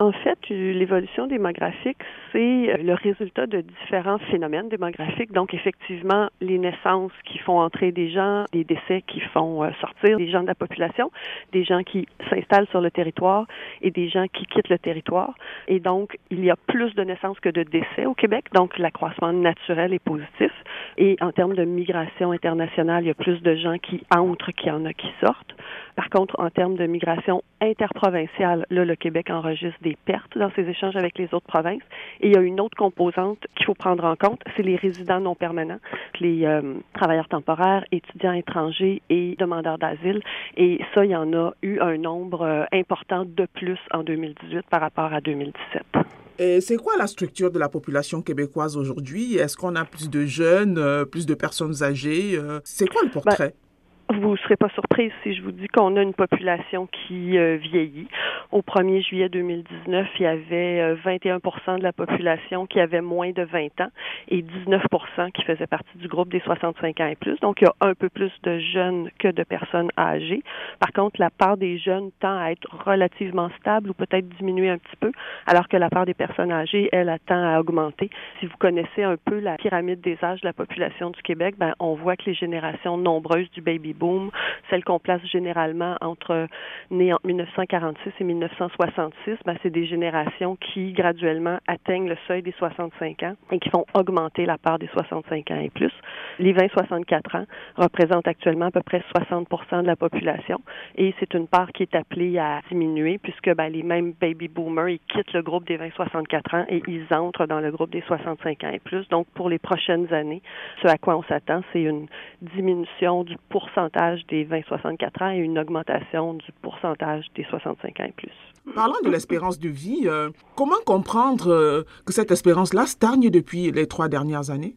En fait, l'évolution démographique, c'est le résultat de différents phénomènes démographiques. Donc, effectivement, les naissances qui font entrer des gens, des décès qui font euh, sortir des gens de la population, des gens qui s'installent sur le territoire et des gens qui quittent le territoire. Et donc, il y a plus de naissances que de décès au Québec. Donc, l'accroissement naturel est positif. Et en termes de migration internationale, il y a plus de gens qui entrent qu'il y en a qui sortent. Par contre, en termes de migration interprovinciale, là, le Québec enregistre des pertes dans ses échanges avec les autres provinces. Et il y a une autre composante qu'il faut prendre en compte, c'est les résidents non permanents, les euh, travailleurs temporaires, étudiants étrangers et demandeurs d'asile. Et ça, il y en a eu un nombre euh, important de plus en 2018 par rapport à 2017. Et c'est quoi la structure de la population québécoise aujourd'hui? Est-ce qu'on a plus de jeunes, euh, plus de personnes âgées? C'est quoi le portrait? Vous ne serez pas surprise si je vous dis qu'on a une population qui euh, vieillit. Au 1er juillet 2019, il y avait 21% euh, de la population qui avait moins de 20 ans et 19% qui faisaient partie du groupe des 65 ans et plus. Donc, il y a un peu plus de jeunes que de personnes âgées. Par contre, la part des jeunes tend à être relativement stable ou peut-être diminuer un petit peu, alors que la part des personnes âgées, elle, tend à augmenter. Si vous connaissez un peu la pyramide des âges de la population du Québec, ben, on voit que les générations nombreuses du baby boom, celles qu'on place généralement entre entre 1946 et 1966, ben, c'est des générations qui graduellement atteignent le seuil des 65 ans et qui font augmenter la part des 65 ans et plus. Les 20-64 ans représentent actuellement à peu près 60% de la population et c'est une part qui est appelée à diminuer puisque ben, les mêmes baby boomers, ils quittent le groupe des 20-64 ans et ils entrent dans le groupe des 65 ans et plus. Donc, pour les prochaines années, ce à quoi on s'attend, c'est une diminution du pourcentage des 20-64 ans et une augmentation du pourcentage des 65 ans et plus. Parlant de l'espérance de vie, euh, comment comprendre euh, que cette espérance-là stagne depuis les trois dernières années?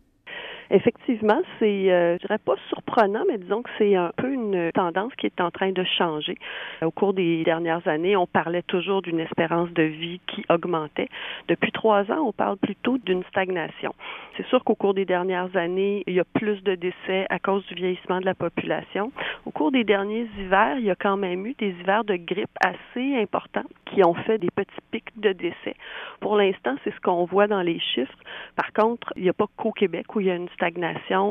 Effectivement, c'est, euh, je dirais pas surprenant, mais disons que c'est un peu une tendance qui est en train de changer. Au cours des dernières années, on parlait toujours d'une espérance de vie qui augmentait. Depuis trois ans, on parle plutôt d'une stagnation. C'est sûr qu'au cours des dernières années, il y a plus de décès à cause du vieillissement de la population. Au cours des derniers hivers, il y a quand même eu des hivers de grippe assez importants qui ont fait des petits pics de décès. Pour l'instant, c'est ce qu'on voit dans les chiffres. Par contre, il n'y a pas qu'au Québec où il y a une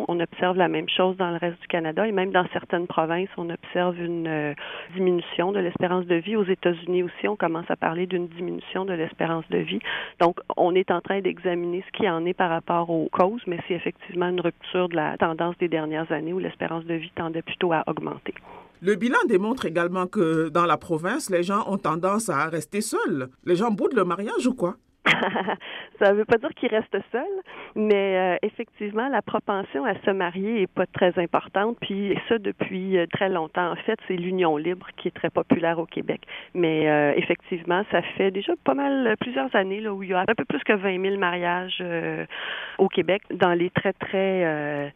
On observe la même chose dans le reste du Canada et même dans certaines provinces, on observe une euh, diminution de l'espérance de vie. Aux États-Unis aussi, on commence à parler d'une diminution de l'espérance de vie. Donc, on est en train d'examiner ce qui en est par rapport aux causes, mais c'est effectivement une rupture de la tendance des dernières années où l'espérance de vie tendait plutôt à augmenter. Le bilan démontre également que dans la province, les gens ont tendance à rester seuls. Les gens boudent le mariage ou quoi? ça ne veut pas dire qu'il reste seul, mais euh, effectivement, la propension à se marier est pas très importante, puis ça depuis euh, très longtemps. En fait, c'est l'union libre qui est très populaire au Québec. Mais euh, effectivement, ça fait déjà pas mal plusieurs années là, où il y a un peu plus que 20 000 mariages au Québec dans les très très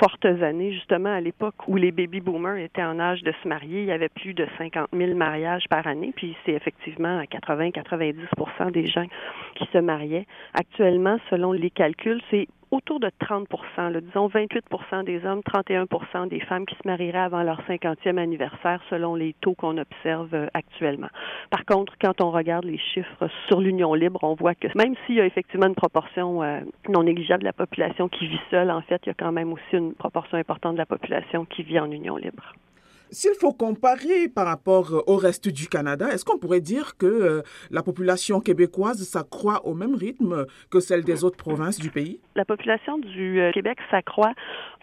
fortes années, justement à l'époque où les baby boomers étaient en âge de se marier, il y avait plus de 50 000 mariages par année, puis c'est effectivement à 80-90% des gens qui se mariaient. Actuellement, selon les calculs, c'est autour de 30% disons 28% des hommes, 31% des femmes qui se marieraient avant leur 50e anniversaire selon les taux qu'on observe euh, actuellement. Par contre, quand on regarde les chiffres sur l'union libre, on voit que même s'il y a effectivement une proportion euh, non négligeable de la population qui vit seule, en fait, il y a quand même aussi une proportion importante de la population qui vit en union libre. S'il faut comparer par rapport euh, au reste du Canada, est-ce qu'on pourrait dire que euh, la population québécoise s'accroît au même rythme que celle des autres provinces du pays? La population du euh, Québec s'accroît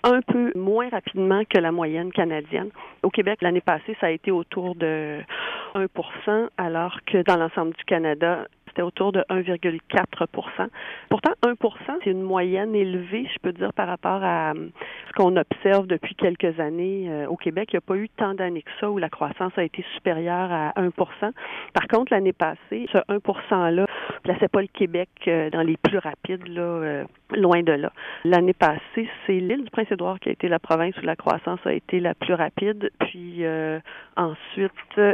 un peu moins rapidement que la moyenne canadienne. Au Québec, l'année passée, ça a été autour de 1% alors que dans l'ensemble du Canada, c'était autour de 1,4% Pourtant, 1% c'est une moyenne élevée, je peux dire, par rapport à qu'on observe depuis quelques années euh, au Québec. Il n'y a pas eu tant d'années que ça où la croissance a été supérieure à 1% Par contre, l'année passée, ce 1 %-là plaçait pas le Québec euh, dans les plus rapides, là, euh, loin de là. L'année passée, c'est l'île du Prince-Édouard qui a été la province où la croissance a été la plus rapide. Puis ensuite,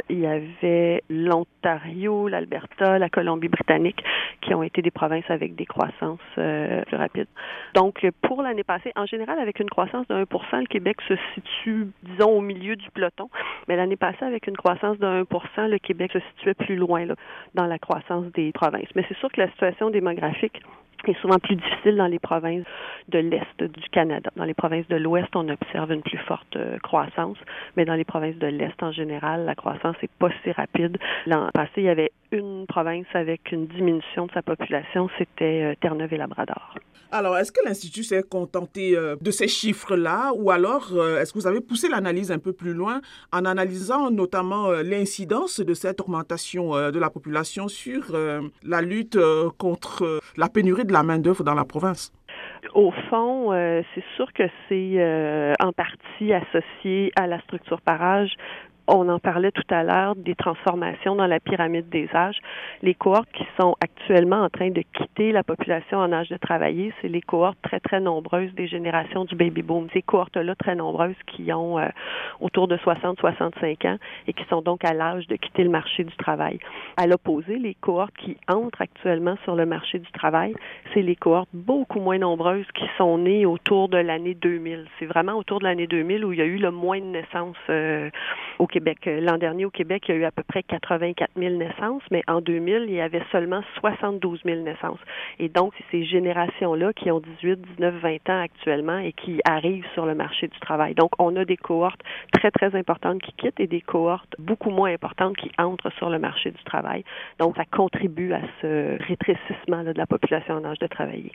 il y avait l'Ontario, l'Alberta, la Colombie-Britannique qui ont été des provinces avec des croissances plus rapides. Donc, pour l'année passée, en général, avec une croissance de 1 le Québec se situe, disons, au milieu du peloton. Mais l'année passée, avec une croissance de 1% le Québec se situait plus loin là, dans la croissance des provinces. Mais c'est sûr que la situation démographique est souvent plus difficile dans les provinces de l'Est du Canada. Dans les provinces de l'Ouest, on observe une plus forte euh, croissance, mais dans les provinces de l'Est en général, la croissance n'est pas si rapide. L'an passé, il y avait une province avec une diminution de sa population, c'était euh, Terre-Neuve et Labrador. Alors, est-ce que l'Institut s'est contenté euh, de ces chiffres-là ou alors est-ce que vous avez poussé l'analyse un peu plus loin en analysant notamment l'incidence de cette augmentation de la population sur la lutte contre la pénurie de la main-d'œuvre dans la province? Au fond, euh, c'est sûr que c'est euh, en partie associé à la structure par âge, on en parlait tout à l'heure des transformations dans la pyramide des âges. Les cohortes qui sont actuellement en train de quitter la population en âge de travailler, c'est les cohortes très, très nombreuses des générations du baby boom. Ces cohortes-là très nombreuses qui ont euh, autour de 60-65 ans et qui sont donc à l'âge de quitter le marché du travail. À l'opposé, les cohortes qui entrent actuellement sur le marché du travail, c'est les cohortes beaucoup moins nombreuses qui sont nées autour de l'année 2000. C'est vraiment autour de l'année 2000 où il y a eu le moins de naissances euh, au Québec euh, l'an dernier, au Québec, il y a eu à peu près 84 000 naissances, mais en 2000, il y avait seulement 72 000 naissances. Et donc, c'est ces générations-là qui ont 18, 19, 20 ans actuellement et qui arrivent sur le marché du travail. Donc, on a des cohortes très, très importantes qui quittent et des cohortes beaucoup moins importantes qui entrent sur le marché du travail. Donc, ça contribue à ce rétrécissement de la population en âge de travailler.